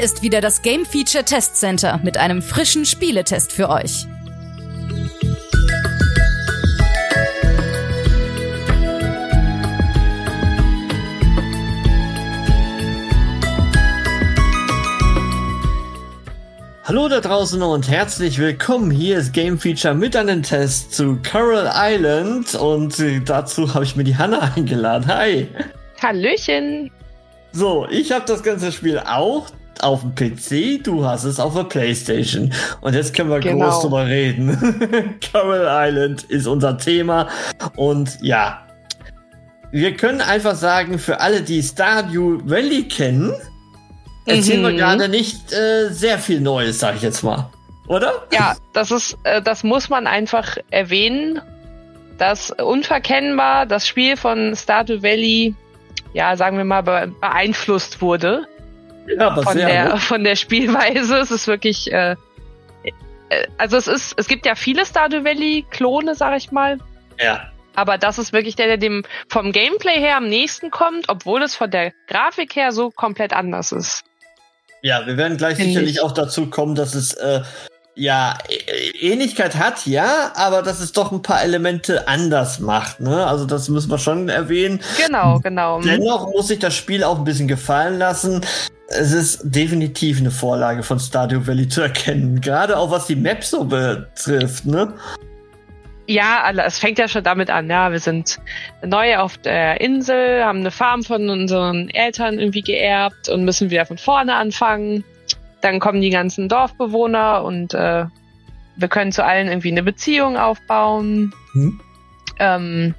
Hier ist wieder das Game Feature Test Center mit einem frischen Spieletest für euch. Hallo da draußen und herzlich willkommen. Hier ist Game Feature mit einem Test zu Coral Island und äh, dazu habe ich mir die Hanna eingeladen. Hi. Hallöchen. So, ich habe das ganze Spiel auch auf dem PC, du hast es auf der Playstation. Und jetzt können wir genau. groß drüber reden. Coral Island ist unser Thema. Und ja, wir können einfach sagen, für alle, die Stardew Valley kennen, erzählen mhm. wir gerade nicht äh, sehr viel Neues, sag ich jetzt mal. Oder? Ja, das ist, äh, das muss man einfach erwähnen, dass unverkennbar das Spiel von Stardew Valley, ja, sagen wir mal, beeinflusst wurde. Ja, von der gut. von der Spielweise. Es ist wirklich, äh, äh, also es ist, es gibt ja viele Stardew Valley Klone, sag ich mal. Ja. Aber das ist wirklich der, der dem vom Gameplay her am nächsten kommt, obwohl es von der Grafik her so komplett anders ist. Ja, wir werden gleich Find sicherlich ich. auch dazu kommen, dass es äh, ja Ähnlichkeit hat, ja, aber dass es doch ein paar Elemente anders macht. Ne? Also das müssen wir schon erwähnen. Genau, genau. Dennoch muss sich das Spiel auch ein bisschen gefallen lassen. Es ist definitiv eine Vorlage von Stardew Valley zu erkennen, gerade auch was die Map so betrifft, ne? Ja, es fängt ja schon damit an, ja, wir sind neu auf der Insel, haben eine Farm von unseren Eltern irgendwie geerbt und müssen wieder von vorne anfangen. Dann kommen die ganzen Dorfbewohner und äh, wir können zu allen irgendwie eine Beziehung aufbauen. Hm. Ähm,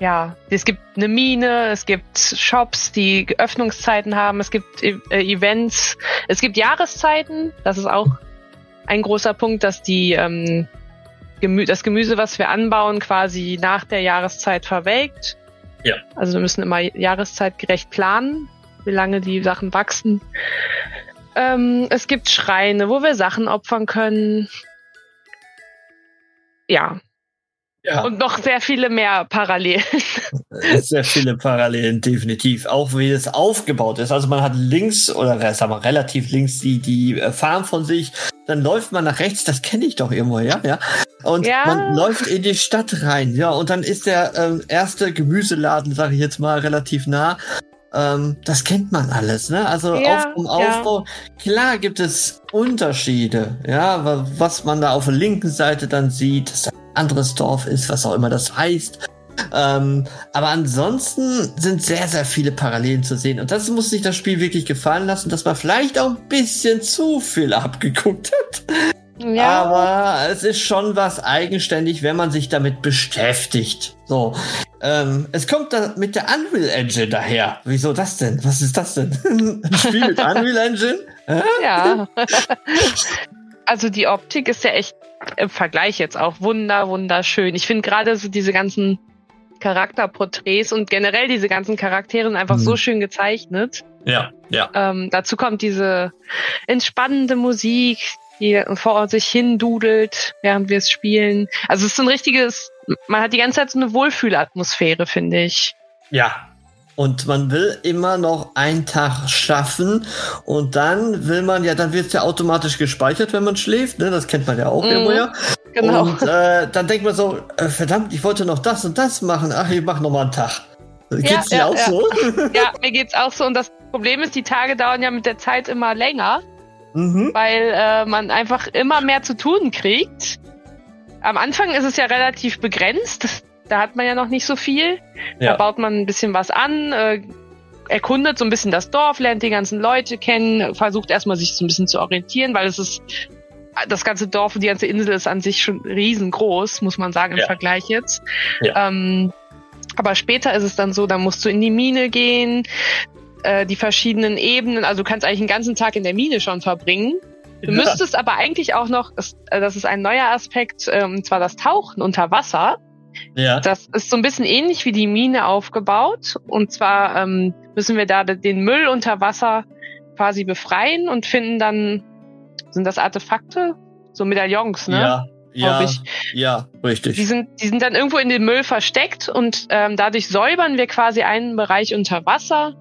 ja, es gibt eine Mine, es gibt Shops, die Öffnungszeiten haben, es gibt äh, Events, es gibt Jahreszeiten. Das ist auch ein großer Punkt, dass die ähm, Gemü das Gemüse, was wir anbauen, quasi nach der Jahreszeit verwelkt. Ja. Also wir müssen immer jahreszeitgerecht planen, wie lange die Sachen wachsen. Ähm, es gibt Schreine, wo wir Sachen opfern können. Ja, ja. Und noch sehr viele mehr Parallelen. Sehr viele Parallelen, definitiv. Auch wie es aufgebaut ist. Also man hat links oder sagen wir relativ links die, die äh, Farm von sich. Dann läuft man nach rechts, das kenne ich doch irgendwo, ja, ja. Und ja. man läuft in die Stadt rein, ja. Und dann ist der ähm, erste Gemüseladen, sage ich jetzt mal, relativ nah. Ähm, das kennt man alles, ne? Also ja, auf, um Aufbau. Ja. Klar gibt es Unterschiede, ja, was man da auf der linken Seite dann sieht, dass anderes Dorf ist, was auch immer das heißt. Ähm, aber ansonsten sind sehr, sehr viele Parallelen zu sehen. Und das muss sich das Spiel wirklich gefallen lassen, dass man vielleicht auch ein bisschen zu viel abgeguckt hat. Ja. Aber es ist schon was eigenständig, wenn man sich damit beschäftigt. So. Ähm, es kommt da mit der Unreal Engine daher. Wieso das denn? Was ist das denn? Ein Spiel mit Unreal Engine? Ja. also die Optik ist ja echt im Vergleich jetzt auch wunder, wunderschön. Ich finde gerade so diese ganzen Charakterporträts und generell diese ganzen Charaktere sind einfach mhm. so schön gezeichnet. Ja, ja. Ähm, dazu kommt diese entspannende Musik, die vor sich hin dudelt, während wir es spielen. Also es ist so ein richtiges, man hat die ganze Zeit so eine Wohlfühlatmosphäre, finde ich. Ja, und man will immer noch einen Tag schaffen und dann will man ja, dann wird es ja automatisch gespeichert, wenn man schläft, ne? Das kennt man ja auch mm, ja. Genau. Und äh, dann denkt man so, äh, verdammt, ich wollte noch das und das machen. Ach, ich mach noch mal einen Tag. Geht's ja, dir ja, auch ja. so? Ja, mir geht's auch so. Und das Problem ist, die Tage dauern ja mit der Zeit immer länger, mhm. weil äh, man einfach immer mehr zu tun kriegt. Am Anfang ist es ja relativ begrenzt. Da hat man ja noch nicht so viel. Ja. Da baut man ein bisschen was an, äh, erkundet so ein bisschen das Dorf, lernt die ganzen Leute kennen, versucht erstmal sich so ein bisschen zu orientieren, weil es ist das ganze Dorf und die ganze Insel ist an sich schon riesengroß, muss man sagen, im ja. Vergleich jetzt. Ja. Ähm, Aber später ist es dann so, da musst du in die Mine gehen, äh, die verschiedenen Ebenen. Also du kannst eigentlich einen ganzen Tag in der Mine schon verbringen. Du Ja. müsstest aber eigentlich auch noch, das, äh, ist ein neuer Aspekt, ähm, und zwar das Tauchen unter Wasser. Ja. Das ist so ein bisschen ähnlich wie die Mine aufgebaut. Und zwar ähm, müssen wir da den Müll unter Wasser quasi befreien und finden dann, sind das Artefakte? So Medaillons, ne? Ja. Ja, ja, richtig. Die sind, die sind dann irgendwo in dem Müll versteckt und ähm, dadurch säubern wir quasi einen Bereich unter Wasser,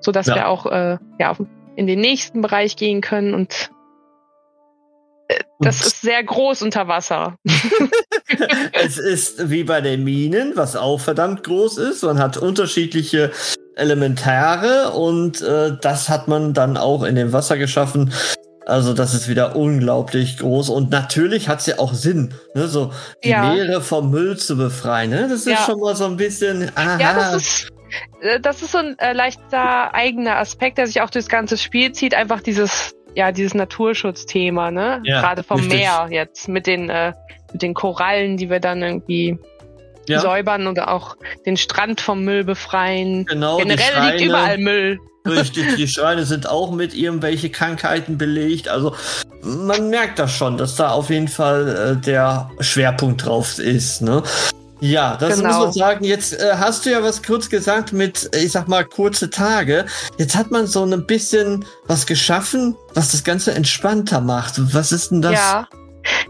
so dass Ja. wir auch äh, ja, in den nächsten Bereich gehen können und das ist sehr groß unter Wasser. es ist wie bei den Minen, was auch verdammt groß ist. Man hat unterschiedliche Elementare und äh, das hat man dann auch in dem Wasser geschaffen. Also das ist wieder unglaublich groß und natürlich hat es ja auch Sinn, ne? so die Ja. Meere vom Müll zu befreien. Ne? Das ist Ja. schon mal so ein bisschen. Aha. Ja, das ist äh, das ist so ein äh, leichter eigener Aspekt, der sich auch durchs ganze Spiel zieht. Einfach dieses ja dieses Naturschutzthema, ne? Ja, Gerade vom richtig. Meer jetzt mit den äh, mit den Korallen, die wir dann irgendwie ja, säubern oder auch den Strand vom Müll befreien. genau. die Generell liegt Schreine. überall Müll. Richtig, die Schreine sind auch mit irgendwelche Krankheiten belegt. Also man merkt das schon, dass da auf jeden Fall äh, der Schwerpunkt drauf ist. Ne? Ja, das Genau. muss man sagen. Jetzt äh, hast du ja was kurz gesagt mit, äh, ich sag mal, kurze Tage. Jetzt hat man so ein bisschen was geschaffen, was das Ganze entspannter macht. Was ist denn das? Ja.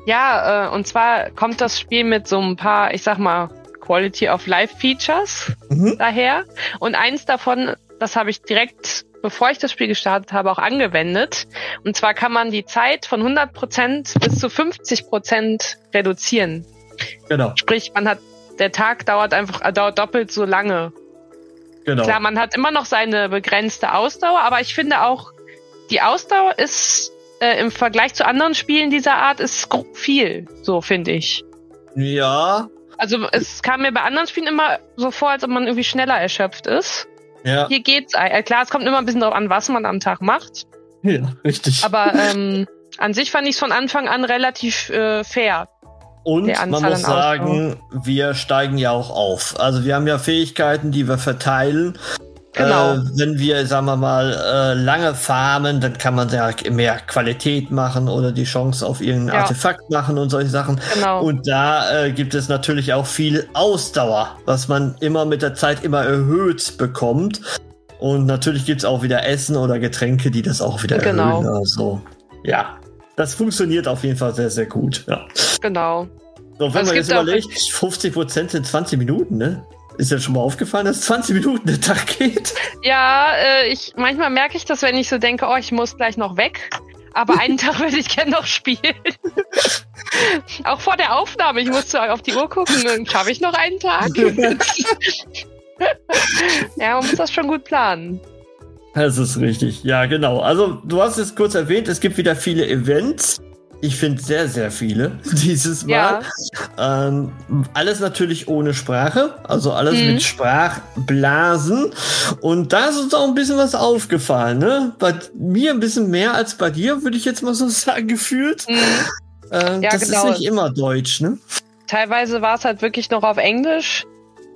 Ja, äh, und zwar kommt das Spiel mit so ein paar, ich sag mal, Quality of Life Features Mhm. daher. Und eins davon, das habe ich direkt, bevor ich das Spiel gestartet habe, auch angewendet. Und zwar kann man die Zeit von 100% bis zu 50% reduzieren. Genau, Sprich, man hat, der Tag dauert einfach, äh, dauert doppelt so lange. genau. Klar, man hat immer noch seine begrenzte Ausdauer, aber ich finde auch, die Ausdauer ist äh, im Vergleich zu anderen Spielen dieser Art ist viel, so finde ich. Ja, Also es kam mir bei anderen Spielen immer so vor, als ob man irgendwie schneller erschöpft ist. ja, Hier geht's. Äh, klar, es kommt immer ein bisschen darauf an, was man am Tag macht. ja, richtig. Aber ähm, an sich fand ich es von Anfang an relativ äh, fair. Und man muss sagen, wir steigen ja auch auf. Also wir haben ja Fähigkeiten, die wir verteilen. Genau. Äh, wenn wir, sagen wir mal, äh, lange farmen, dann kann man ja mehr Qualität machen oder die Chance auf irgendein Ja. Artefakt machen und solche Sachen. Genau. Und da äh, gibt es natürlich auch viel Ausdauer, was man immer mit der Zeit immer erhöht bekommt. Und natürlich gibt es auch wieder Essen oder Getränke, die das auch wieder Genau. erhöhen. Also, ja. Das funktioniert auf jeden Fall sehr, sehr gut. Ja. genau. So, wenn Also man jetzt überlegt, 50 Prozent in 20 Minuten, ne? Ist ja schon mal aufgefallen, dass 20 Minuten der Tag geht. Ja, äh, ich manchmal merke ich das, wenn ich so denke, oh, ich muss gleich noch weg. Aber einen Tag würde ich gerne noch spielen. Auch vor der Aufnahme. Ich musste auf die Uhr gucken. Schaffe ich noch einen Tag? ja, man muss das schon gut planen. Das ist richtig. Ja, genau. Also, du hast es kurz erwähnt, es gibt wieder viele Events. Ich finde sehr, sehr viele dieses Mal. Ja, Ähm, alles natürlich ohne Sprache, also alles Mhm. mit Sprachblasen. Und da ist uns auch ein bisschen was aufgefallen, ne? Bei mir ein bisschen mehr als bei dir, würde ich jetzt mal so sagen, gefühlt. mhm. Äh, Ja, das genau. ist nicht immer Deutsch, ne? teilweise war es halt wirklich noch auf Englisch.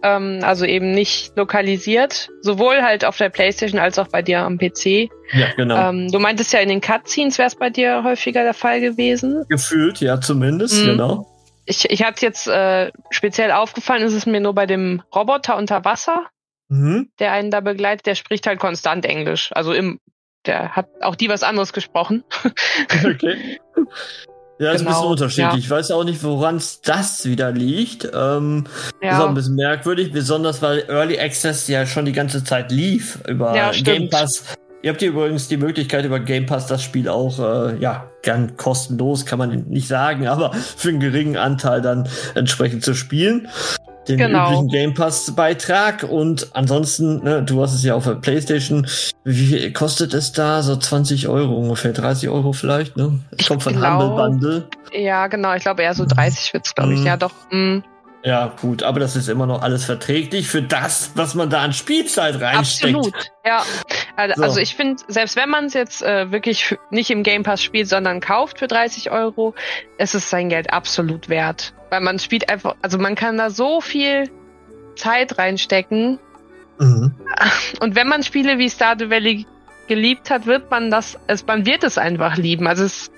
Ähm, also eben nicht lokalisiert. Sowohl halt auf der Playstation als auch bei dir am PC. Ja, genau. Ähm, du meintest ja in den Cutscenes wäre es bei dir häufiger der Fall gewesen. Gefühlt, ja, zumindest, Mhm. genau. Ich, ich hatte jetzt äh, speziell aufgefallen, ist es mir nur bei dem Roboter unter Wasser, Mhm. der einen da begleitet, der spricht halt konstant Englisch. Also im, der hat auch die was anderes gesprochen. Okay. Ja, ist ein Genau, bisschen unterschiedlich. ja. Ich weiß auch nicht, woran es das wieder liegt. Ähm, Ist auch Ja, ein bisschen merkwürdig, besonders weil Early Access ja schon die ganze Zeit lief über Ja, Game. Pass. Ihr habt hier übrigens die Möglichkeit, über Game Pass das Spiel auch, äh, ja, gern kostenlos, kann man nicht sagen, aber für einen geringen Anteil dann entsprechend zu spielen. Den Genau. üblichen Game Pass Beitrag und ansonsten, ne, du hast es ja auf der Playstation. Wie viel kostet es da? So 20 Euro ungefähr, 30 Euro vielleicht, ne? Ich Kommt von glaub- Humble Bundle. ja, genau. Ich glaube eher so 30 wird's, glaube ich. Mhm. Ja, doch. Mm, Ja, gut, aber das ist immer noch alles verträglich für das, was man da an Spielzeit reinsteckt. absolut. Ja. Also, So. also ich finde, selbst wenn man es jetzt äh, wirklich nicht im Game Pass spielt, sondern kauft für 30 Euro, ist es sein Geld absolut wert. Weil man spielt einfach, also man kann da so viel Zeit reinstecken. Mhm. Und wenn man Spiele wie Stardew Valley geliebt hat, wird man das, es, man wird es einfach lieben. Also es,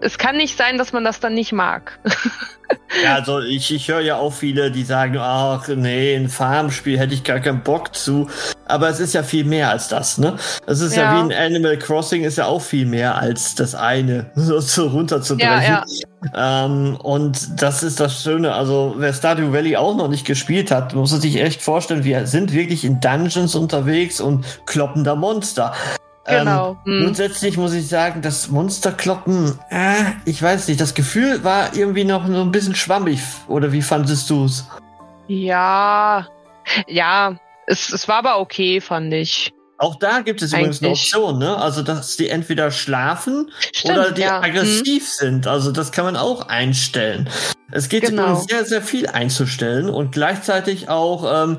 es kann nicht sein, dass man das dann nicht mag. ja, also ich, ich höre ja auch viele, die sagen, ach nee, ein Farmspiel hätte ich gar keinen Bock zu. Aber es ist ja viel mehr als das, ne? Es ist ja. ja, wie ein Animal Crossing, ist ja auch viel mehr als das eine, so, so runterzubrechen. Ja, ja. Ähm, und das ist das Schöne. Also wer Stardew Valley auch noch nicht gespielt hat, muss sich echt vorstellen, wir sind wirklich in Dungeons unterwegs und kloppen da Monster. Genau. Ähm, hm. Grundsätzlich muss ich sagen, das Monsterkloppen, äh, ich weiß nicht, das Gefühl war irgendwie noch so ein bisschen schwammig. Oder wie fandest du es? Ja, ja, es, es war aber okay, fand ich. Auch da gibt es übrigens eine Option, ne? Also, dass die entweder schlafen Stimmt, oder die ja. aggressiv hm. sind. Also, das kann man auch einstellen. Es geht genau. sehr, sehr viel einzustellen und gleichzeitig auch ähm,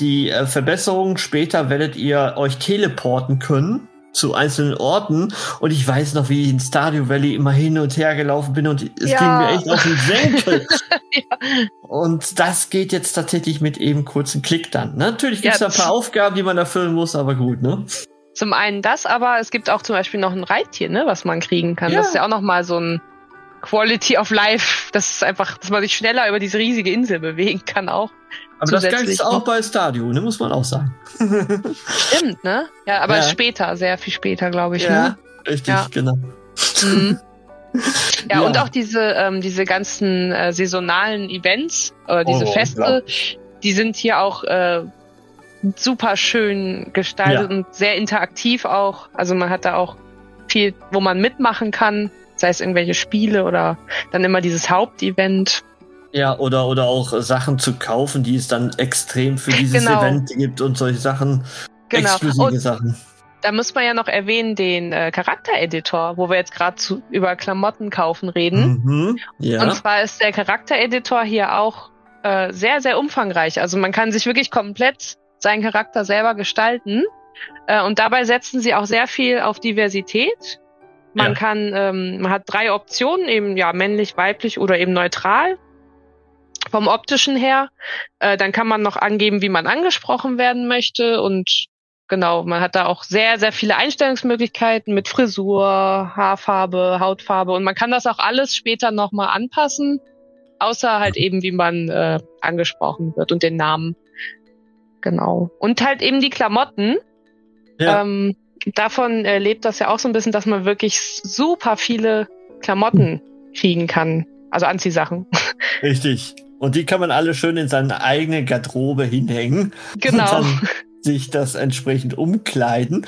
die äh, Verbesserungen. Später werdet ihr euch teleporten können zu einzelnen Orten und ich weiß noch, wie ich in Stardew Valley immer hin und her gelaufen bin und es ja. ging mir echt auf den Senkel. ja. Und das geht jetzt tatsächlich mit eben kurzen Klick dann. Natürlich gibt es ja, da ein paar Aufgaben, die man erfüllen muss, aber gut, ne? Zum einen das, aber es gibt auch zum Beispiel noch ein Reittier, ne, was man kriegen kann. Ja. Das ist ja auch noch mal so ein Quality of Life. Das ist einfach, dass man sich schneller über diese riesige Insel bewegen kann auch. Aber das galt auch bei Stadio, ne, muss man auch sagen. Stimmt, ne? Ja, aber ja. später, sehr viel später, glaube ich. Ja, ne? richtig, ja. genau. Mhm. Ja, ja, und auch diese, ähm, diese ganzen äh, saisonalen Events, oder diese oh, Feste, die sind hier auch äh, super schön gestaltet ja. und sehr interaktiv auch. Also man hat da auch viel, wo man mitmachen kann, sei es irgendwelche Spiele oder dann immer dieses Hauptevent. Ja, oder, oder auch Sachen zu kaufen, die es dann extrem für dieses genau. Event gibt und solche Sachen. Genau. Exklusive und Sachen. Da muss man ja noch erwähnen den äh, Charaktereditor, wo wir jetzt gerade über Klamotten kaufen reden. Mhm, ja. Und zwar ist der Charaktereditor hier auch äh, sehr, sehr umfangreich. Also man kann sich wirklich komplett seinen Charakter selber gestalten. Äh, und dabei setzen sie auch sehr viel auf Diversität. Man ja. kann, ähm, man hat drei Optionen, eben ja männlich, weiblich oder eben neutral vom optischen her. Äh, dann kann man noch angeben, wie man angesprochen werden möchte und genau, man hat da auch sehr, sehr viele Einstellungsmöglichkeiten mit Frisur, Haarfarbe, Hautfarbe und man kann das auch alles später nochmal anpassen, außer halt eben, wie man äh, angesprochen wird und den Namen. Genau. Und halt eben die Klamotten. Ja. Ähm, davon äh, lebt das ja auch so ein bisschen, dass man wirklich super viele Klamotten kriegen kann. Also Anziehsachen. Richtig. Und die kann man alle schön in seine eigene Garderobe hinhängen. Genau. Und dann sich das entsprechend umkleiden.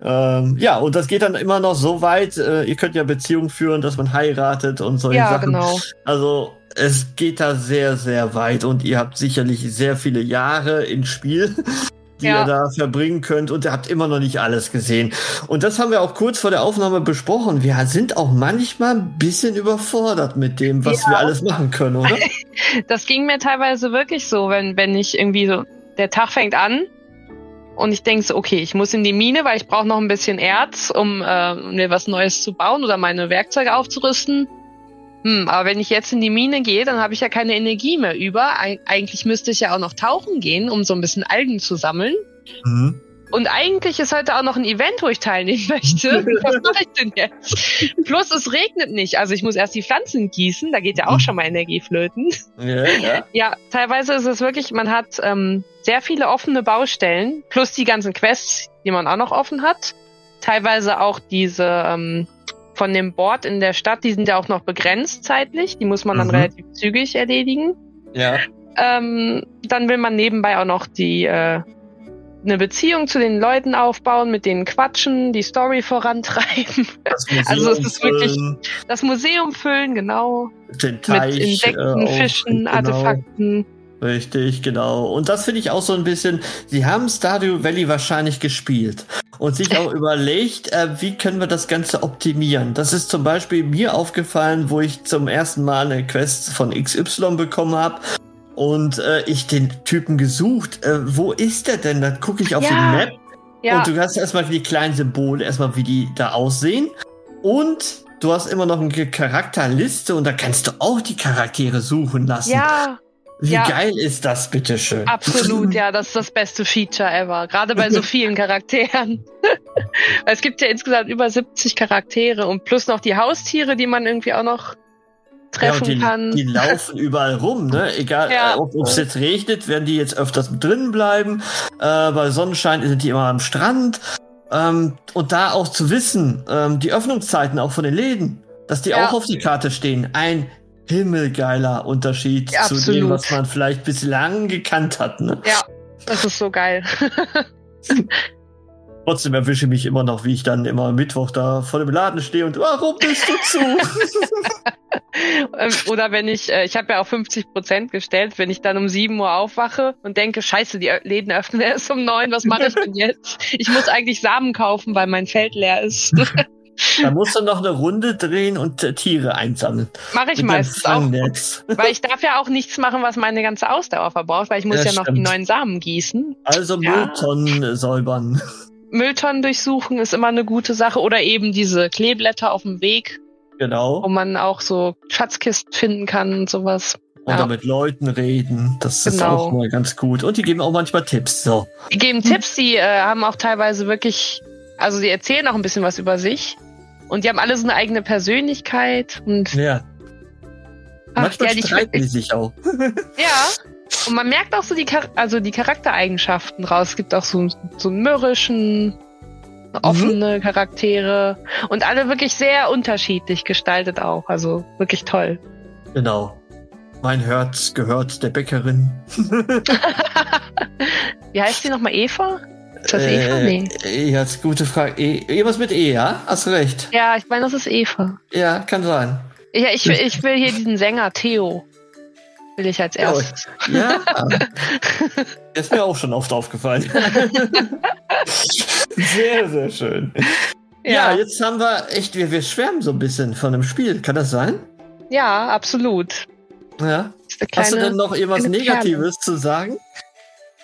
Ähm, ja, und das geht dann immer noch so weit, äh, ihr könnt ja Beziehungen führen, dass man heiratet und solche ja, Sachen. Genau. Also es geht da sehr, sehr weit und ihr habt sicherlich sehr viele Jahre im Spiel, die ja. ihr da verbringen könnt und ihr habt immer noch nicht alles gesehen. Und das haben wir auch kurz vor der Aufnahme besprochen. Wir sind auch manchmal ein bisschen überfordert mit dem, was ja. wir alles machen können, oder? Das ging mir teilweise wirklich so, wenn, wenn ich irgendwie so, der Tag fängt an und ich denke so, okay, ich muss in die Mine, weil ich brauche noch ein bisschen Erz, um äh, mir was Neues zu bauen oder meine Werkzeuge aufzurüsten. Hm, aber wenn ich jetzt in die Mine gehe, dann habe ich ja keine Energie mehr über. Eig eigentlich müsste ich ja auch noch tauchen gehen, um so ein bisschen Algen zu sammeln. Mhm. Und eigentlich ist heute auch noch ein Event, wo ich teilnehmen möchte. Was mache ich denn jetzt? Plus es regnet nicht. Also ich muss erst die Pflanzen gießen, da geht ja auch mhm. schon mal Energie flöten. Ja, ja. ja teilweise ist es wirklich, man hat ähm, sehr viele offene Baustellen, plus die ganzen Quests, die man auch noch offen hat. Teilweise auch diese ähm, von dem Board in der Stadt, die sind ja auch noch begrenzt zeitlich. Die muss man dann mhm. relativ zügig erledigen. Ja. Ähm, dann will man nebenbei auch noch die äh, eine Beziehung zu den Leuten aufbauen, mit denen quatschen, die Story vorantreiben. also es ist wirklich das Museum füllen, genau. Den Teich, mit Insekten, äh, Fischen, genau. Artefakten. Richtig, genau. Und das finde ich auch so ein bisschen, sie haben Stardew Valley wahrscheinlich gespielt und sich auch überlegt, äh, wie können wir das Ganze optimieren. Das ist zum Beispiel mir aufgefallen, wo ich zum ersten Mal eine Quest von XY bekommen habe und äh, ich den Typen gesucht. Äh, wo ist der denn? Dann gucke ich auf ja. die Map ja. und du hast erstmal die kleinen Symbole, erstmal wie die da aussehen und du hast immer noch eine Charakterliste und da kannst du auch die Charaktere suchen lassen. Ja. Wie Ja. geil ist das, bitteschön? Absolut, ja, das ist das beste Feature ever. Gerade bei so vielen Charakteren. es gibt ja insgesamt über 70 Charaktere und plus noch die Haustiere, die man irgendwie auch noch Ja, treffen und die, kann. die laufen überall rum, ne? Egal, Ja. äh, ob es jetzt regnet, werden die jetzt öfters drinnen bleiben. Äh, bei Sonnenschein sind die immer am Strand. Ähm, und da auch zu wissen, ähm, die Öffnungszeiten auch von den Läden, dass die Ja. auch auf die Karte stehen. Ein himmelgeiler Unterschied Ja, zu dem, was man vielleicht bislang gekannt hat. Ne? Ja, das ist so geil. Trotzdem erwische ich mich immer noch, wie ich dann immer Mittwoch da vor dem Laden stehe und warum bist du zu? Ähm, Oder wenn ich, äh, ich habe ja auf 50 Prozent gestellt, wenn ich dann um 7 Uhr aufwache und denke, scheiße, die Läden öffnen erst um 9, was mache ich denn jetzt? Ich muss eigentlich Samen kaufen, weil mein Feld leer ist. da musst du noch eine Runde drehen und äh, Tiere einsammeln. mache ich meistens auch. Weil ich darf ja auch nichts machen, was meine ganze Ausdauer verbraucht, weil ich muss Ja, ja, noch die neuen Samen gießen. Also Ja. Mülltonnen säubern. Mülltonnen durchsuchen ist immer eine gute Sache. Oder eben diese Kleeblätter auf dem Weg, wo Genau. man auch so Schatzkisten finden kann und sowas. Oder Ja. mit Leuten reden. Das ist Genau. auch mal ganz gut. Und die geben auch manchmal Tipps. So. Die geben Tipps, die äh, haben auch teilweise wirklich, also die erzählen auch ein bisschen was über sich. Und die haben alle so eine eigene Persönlichkeit und Ja. ach, manchmal ja, streiten die sich auch. ja. Und man merkt auch so die, Char also die Charaktereigenschaften raus. Es gibt auch so, so einen mürrischen, offene Charaktere und alle wirklich sehr unterschiedlich gestaltet auch. Also wirklich toll. Genau. Mein Herz gehört der Bäckerin. Wie heißt die nochmal? Eva? Ist das Eva? Nee. Äh, ja, ist gute Frage. E irgendwas mit E, ja? Hast recht. Ja, ich meine, das ist Eva. Ja, kann sein. Ja, ich, will- ich will hier diesen Sänger Theo. Will ich als Ja, erstes. Ja. Das ist mir auch schon oft aufgefallen. sehr, sehr schön. Ja, jetzt haben wir echt, wir, wir schwärmen so ein bisschen von dem Spiel. Kann das sein? Ja, absolut. Ja. Eine Hast du denn noch irgendwas kleine Perle. Negatives zu sagen?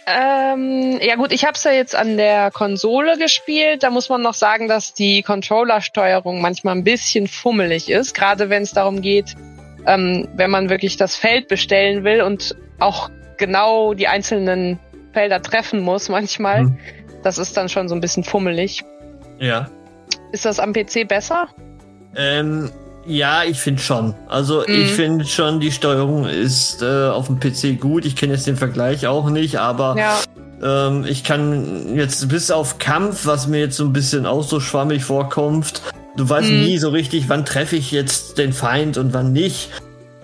Ähm, ja gut, ich habe es ja jetzt an der Konsole gespielt. Da muss man noch sagen, dass die Controllersteuerung manchmal ein bisschen fummelig ist, gerade wenn es darum geht, ähm, wenn man wirklich das Feld bestellen will und auch genau die einzelnen Felder treffen muss manchmal. Hm. Das ist dann schon so ein bisschen fummelig. Ja. Ist das am PC besser? Ähm, ja, ich finde schon. Also Mhm. ich finde schon, die Steuerung ist äh, auf dem PC gut. Ich kenne jetzt den Vergleich auch nicht, aber Ja, ähm, ich kann jetzt bis auf Kampf, was mir jetzt so ein bisschen auch so schwammig vorkommt, du weißt Mhm. nie so richtig, wann treffe ich jetzt den Feind und wann nicht.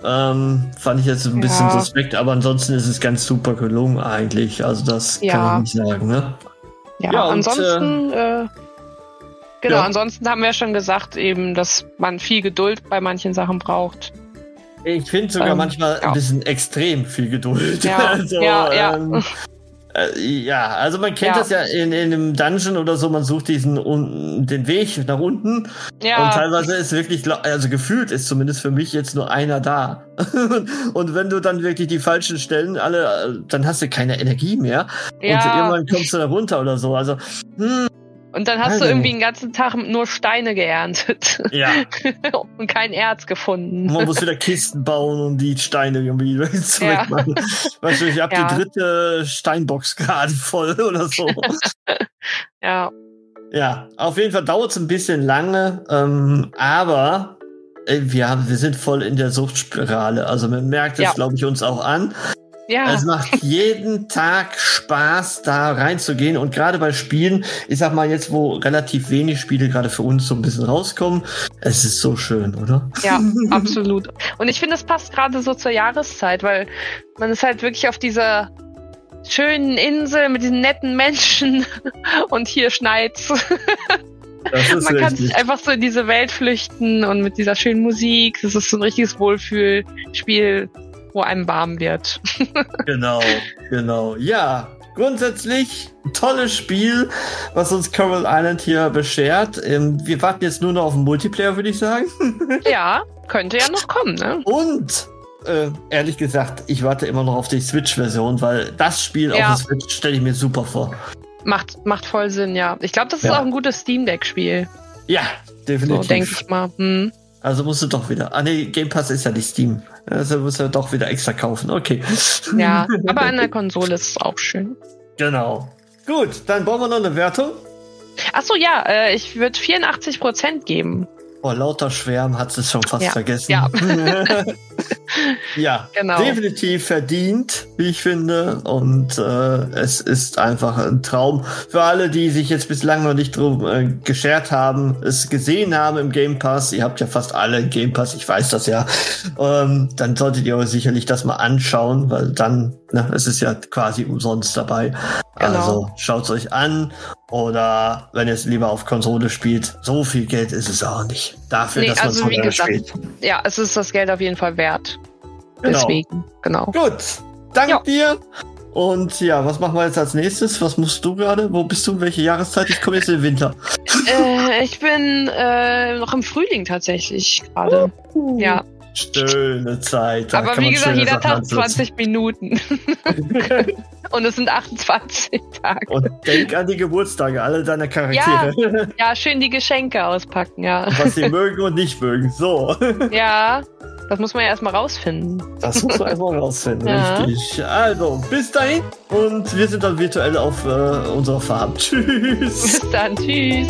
Ähm, fand ich jetzt ein bisschen Ja. suspekt, aber ansonsten ist es ganz super gelungen eigentlich. Also das Ja. kann ich nicht sagen, ne? ja. Ja, und, ansonsten, äh, genau, ja. ansonsten haben wir ja schon gesagt, eben, dass man viel Geduld bei manchen Sachen braucht. Ich finde sogar Ähm, manchmal ja. ein bisschen extrem viel Geduld. Ja, also, ja, ja. Ähm, äh, ja, also man kennt das ja in, in einem Dungeon oder so, man sucht diesen un, den Weg nach unten Ja. und teilweise ist wirklich, also gefühlt ist zumindest für mich jetzt nur einer da. und wenn du dann wirklich die falschen Stellen alle, äh, dann hast du keine Energie mehr und ja. irgendwann kommst du da runter oder so. Also, hm, Und dann hast Weiß du irgendwie den ganzen Tag nur Steine geerntet ja, und kein Erz gefunden. man muss wieder Kisten bauen und die Steine irgendwie zurückmachen. Weißt du, ich habe Ja. die dritte Steinbox gerade voll oder so. Ja, ja, auf jeden Fall dauert es ein bisschen lange, ähm, aber äh, wir, haben, wir sind voll in der Suchtspirale. Also man merkt es, Ja. glaube ich, uns auch an. Ja, Es macht jeden Tag Spaß, da reinzugehen. Und gerade bei Spielen, ich sag mal jetzt, wo relativ wenig Spiele gerade für uns so ein bisschen rauskommen, es ist so schön, oder? ja, absolut. Und ich finde, es passt gerade so zur Jahreszeit, weil man ist halt wirklich auf dieser schönen Insel mit diesen netten Menschen und hier schneit's. Man kann richtig. sich einfach so in diese Welt flüchten und mit dieser schönen Musik. Das ist so ein richtiges Wohlfühlspiel, wo einem warm wird. Genau, genau. Ja, grundsätzlich ein tolles Spiel, was uns Coral Island hier beschert. Ähm, wir warten jetzt nur noch auf den Multiplayer, würde ich sagen. ja, könnte ja noch kommen, ne? Und äh, ehrlich gesagt, ich warte immer noch auf die Switch-Version, weil das Spiel Ja. auf der Switch stelle ich mir super vor. Macht, macht voll Sinn, ja. Ich glaube, das ist Ja. auch ein gutes Steam Deck-Spiel. Ja, So definitiv. denke ich mal. Hm. Also musst du doch wieder. Ah nee, Game Pass ist ja nicht Steam. Also muss er doch wieder extra kaufen. Okay. Ja, aber an der Konsole ist es auch schön. Genau. Gut, dann brauchen wir noch eine Wertung. Achso, ja, äh, ich würde 84% geben. Oh, lauter Schwärm hat es schon fast Ja. vergessen. Ja. ja, Genau. definitiv verdient, wie ich finde. Und äh, es ist einfach ein Traum für alle, die sich jetzt bislang noch nicht drum äh, geschert haben, es gesehen haben im Game Pass. Ihr habt ja fast alle Game Pass, ich weiß das ja. Ähm, dann solltet ihr aber sicherlich das mal anschauen, weil dann, ne, es ist ja quasi umsonst dabei. Genau. Also schaut es euch an. Oder wenn ihr es lieber auf Konsole spielt, so viel Geld ist es auch nicht. Dafür, Nee, dass man also wie so gesagt, spielt. Ja, es ist das Geld auf jeden Fall wert. Genau. Deswegen, genau. Gut, dank Ja. dir. Und ja, was machen wir jetzt als nächstes? Was musst du gerade? Wo bist du? Welche Jahreszeit? Ich komme jetzt in den Winter. äh, ich bin äh, noch im Frühling tatsächlich gerade. Ja, Schöne Zeit. Da aber wie gesagt, jeder Tag ansetzen. 20 Minuten. Und es sind 28 Tage. Und denk an die Geburtstage alle deiner Charaktere. Ja, schön die Geschenke auspacken, ja. Was sie mögen und nicht mögen. So, Ja, das muss man ja erstmal rausfinden. das muss man erstmal rausfinden. Ja. Richtig. Also, bis dahin. Und wir sind dann virtuell auf äh, unserer Farm. Tschüss. Bis dann, tschüss.